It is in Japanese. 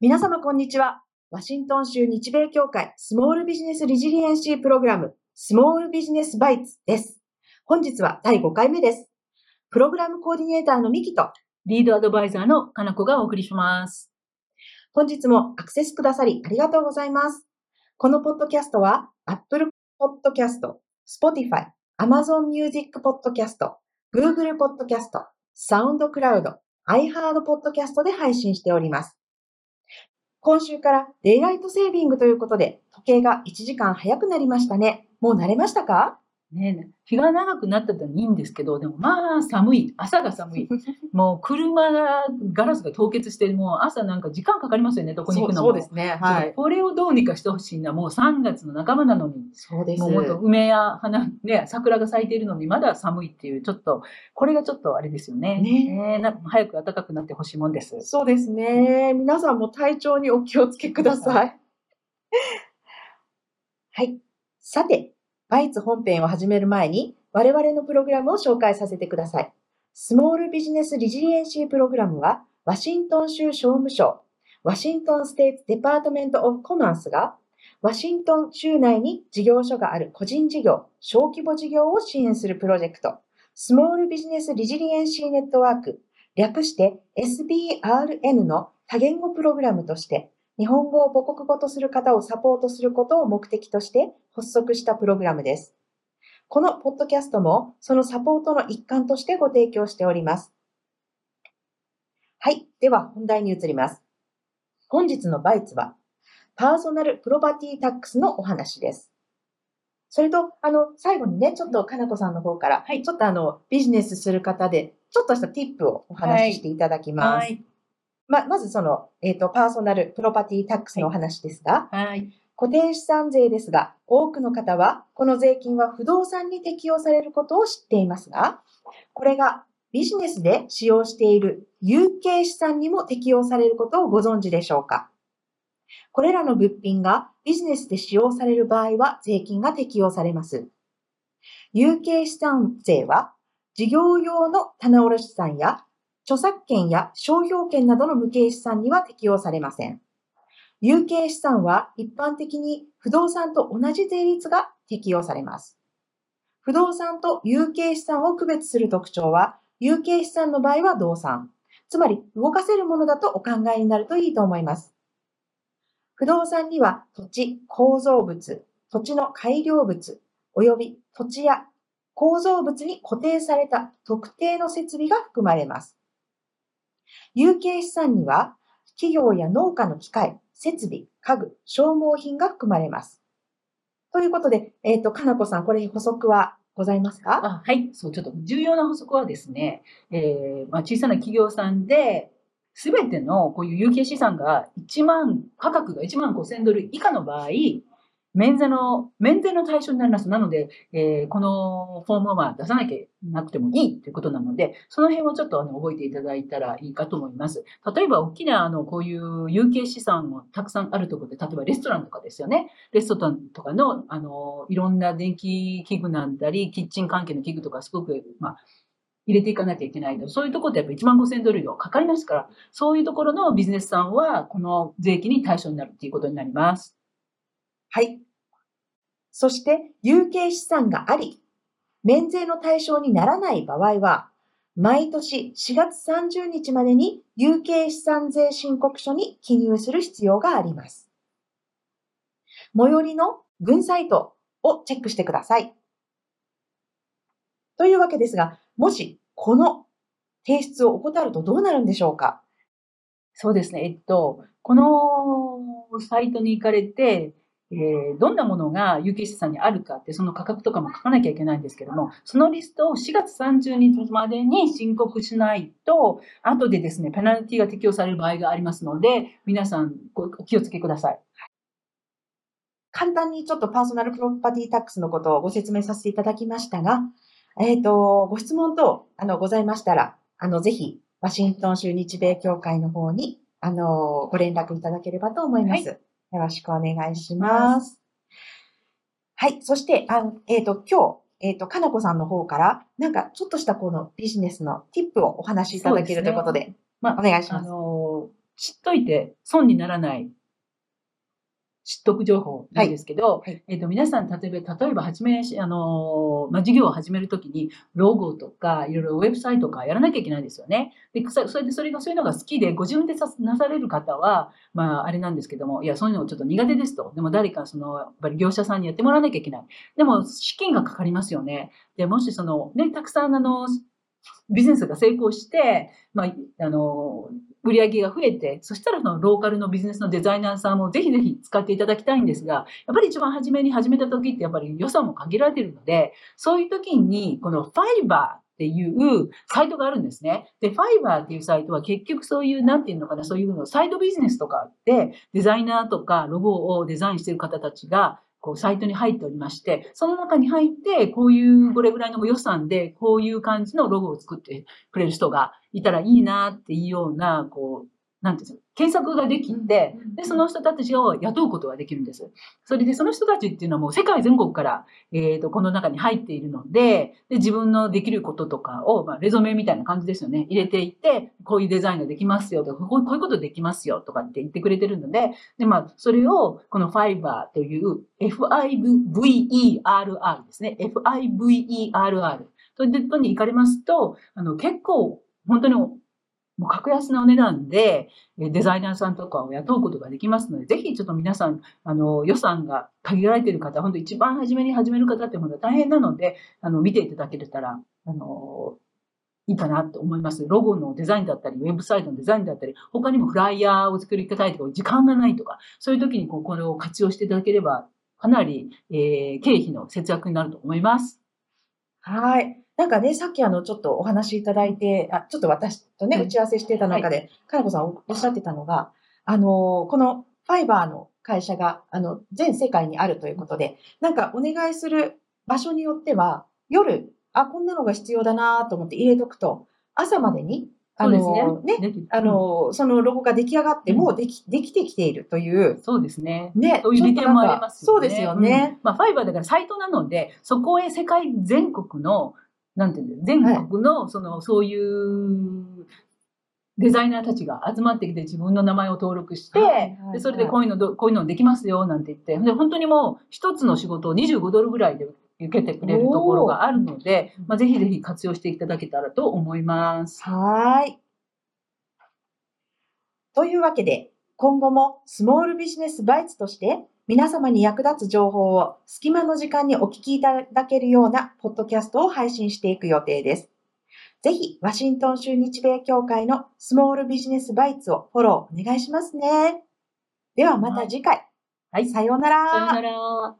皆様こんにちは。ワシントン州日米協会スモールビジネスリジリエンシープログラムスモールビジネスバイツです。本日は第5回目です。プログラムコーディネーターのミキとリードアドバイザーのかなこがお送りします。本日もアクセスくださりありがとうございます。このポッドキャストは Apple Podcast、Spotify、Amazon Music Podcast、Google Podcast、SoundCloud、iHeart Podcast で配信しております。今週からデイライトセービングということで、時計が1時間早くなりましたね。もう慣れましたか？ね日が長くなったらいいんですけど、でもまあ寒い。朝が寒い。もう車が、ガラスが凍結して、もう朝なんか時間かかりますよね、どこに行くのも。そうですね。はい。これをどうにかしてほしいな。もう3月の半ばなのに。そうです。もうもっと梅や花、ね、桜が咲いているのにまだ寒いっていう、ちょっと、これがちょっとあれですよね。ねな早く暖かくなってほしいもんです。そうですね。皆さんも体調にお気をつけください。はい。さて、バイツ本編を始める前に、我々のプログラムを紹介させてください。スモールビジネスリジリエンシープログラムは、ワシントン州商務省、ワシントンステーツデパートメントオブコマンスが、ワシントン州内に事業所がある個人事業、小規模事業を支援するプロジェクト、スモールビジネスリジリエンシーネットワーク、略して SBRN の多言語プログラムとして、日本語を母国語とする方をサポートすることを目的として発足したプログラムです。このポッドキャストもそのサポートの一環としてご提供しております。はい。では本題に移ります。本日のバイツはパーソナルプロパティタックスのお話です。それと、あの、最後にね、ちょっとかなこさんの方から、はいちょっとあの、ビジネスする方で、ちょっとしたティップをお話ししていただきます。はい。ま、まずその、えっ、と、パーソナルプロパティタックスのお話ですが、はい。固定資産税ですが、多くの方は、この税金は不動産に適用されることを知っていますが、これがビジネスで使用している有形資産にも適用されることをご存知でしょうかこれらの物品がビジネスで使用される場合は税金が適用されます。有形資産税は、事業用の棚卸資産や著作権や商標権などの無形資産には適用されません。有形資産は一般的に不動産と同じ税率が適用されます。不動産と有形資産を区別する特徴は、有形資産の場合は動産、つまり動かせるものだとお考えになるといいと思います。不動産には土地、構造物、土地の改良物、及び土地や構造物に固定された特定の設備が含まれます。有形資産には企業や農家の機械、設備、家具、消耗品が含まれます。ということで、えっ、と、かなこさん、これ補足はございますか？あはい。そう、ちょっと重要な補足はですね、えーまあ、小さな企業さんで、すべてのこういう有形資産が1万、価格が1万5000ドル以下の場合、免税の、免税の対象になります。なので、えーこのフォームは出さなきゃなくてもいいということなので、その辺をちょっとあの覚えていただいたらいいかと思います。例えば、大きなあのこういう有形資産もたくさんあるところで、例えばレストランとかですよね。レストランとかの、あの、いろんな電気器具なんだり、キッチン関係の器具とかすごく、まあ、入れていかなきゃいけないと。そういうところってやっぱ1万5000ドル以上かかりますから、そういうところのビジネスさんは、この税金に対象になるっていうことになります。はい。そして、有形資産があり、免税の対象にならない場合は、毎年4月30日までに有形資産税申告書に記入する必要があります。最寄りの軍サイトをチェックしてください。というわけですが、もしこの提出を怠るとどうなるんでしょうか？そうですね。えっと、このサイトに行かれて、えーどんなものが有形資産にあるかって、その価格とかも書かなきゃいけないんですけども、そのリストを4月30日までに申告しないと、後でですね、ペナルティが適用される場合がありますので、皆さんごお気をつけください。簡単にちょっとパーソナルプロパティタックスのことをご説明させていただきましたが、えっ、と、ご質問等、あの、ございましたら、あの、ぜひ、ワシントン州日米協会の方に、あの、ご連絡いただければと思います。よろしくお願いします。はい。そして、あのえっ、と、今日、えっ、と、かなこさんの方から、なんかちょっとしたこのビジネスのティップをお話しいただけるということで、まああお願いします。の、知っといて損にならない知っとく情報なんですけど、はいはいえっ、と、皆さん、例えば、例えば、始めし、あの、まあ、事業を始めるときに、ロゴとか、いろいろウェブサイトとかやらなきゃいけないですよね。で、そそれで、それが、そういうのが好きで、ご自分でさなされる方は、まあ、あれなんですけども、いや、そういうのちょっと苦手ですと。でも、誰か、その、やっぱり業者さんにやってもらわなきゃいけない。でも、資金がかかりますよね。で、もし、その、ね、たくさん、あの、ビジネスが成功して、まあ、あの、売り上げが増えて、そしたらそのローカルのビジネスのデザイナーさんもぜひぜひ使っていただきたいんですが、やっぱり一番初めに始めた時ってやっぱり予算も限られているので、そういう時にこのファイバーっていうサイトがあるんですね。で、ファイバーっていうサイトは結局そういう、なんていうのかな、そういうのサイドビジネスとかでデザイナーとかロゴをデザインしている方たちがこうサイトに入っておりまして、その中に入って、こういうこれぐらいの予算で、こういう感じのロゴを作ってくれる人がいたらいいなっていうような、こう、なんていうんですか、検索ができて、で、その人たちを雇うことができるんです。それで、その人たちっていうのはもう世界全国から、えっ、と、この中に入っているので、で、自分のできることとかを、まあ、レゾメみたいな感じですよね。入れていって、こういうデザインができますよとか、こういうことできますよとかって言ってくれてるので、で、まあ、それを、このファイバーという FIVERR ですね。FIVERR というところに行かれますと、あの、結構、本当にもう格安なお値段で、デザイナーさんとかを雇うことができますので、ぜひちょっと皆さん、あの、予算が限られている方、本当一番初めに始める方って本当大変なので、あの、見ていただけたら、あの、いいかなと思います。ロゴのデザインだったり、ウェブサイトのデザインだったり、他にもフライヤーを作りたいとか、時間がないとか、そういう時にこうこれを活用していただければ、かなり、えー経費の節約になると思います。はい。なんかね、さっきあの、ちょっとお話しいただいて、あ、ちょっと私とね、うん打ち合わせしてた中で、かなこさんおおっしゃってたのが、あの、このファイバーの会社が、あの、全世界にあるということで、なんかお願いする場所によっては、夜、あ、こんなのが必要だなと思って入れとくと、朝までに、あの、ね、できあ、の、そのロゴが出来上がって、もうでき、できてきているという、そうですね。ね、そういう利点もありますよね。そうですよね。うんまあ、ファイバーだからサイトなので、そこへ世界全国の、なんていうん全国の、その、そういう、デザイナーたちが集まってきて自分の名前を登録して、はいはいはいでそれでこういうのど、こういうのできますよ、なんて言って、で本当にもう一つの仕事を25ドルぐらいで受けてくれるところがあるので、まあ、ぜひぜひ活用していただけたらと思います。はーい。というわけで、今後もスモールビジネスバイツとして皆様に役立つ情報を隙間の時間にお聞きいただけるようなポッドキャストを配信していく予定です。ぜひ、ワシントン州日米協会のスモールビジネスバイツをフォローお願いしますね。ではまた次回。はい、さようなら。さようなら。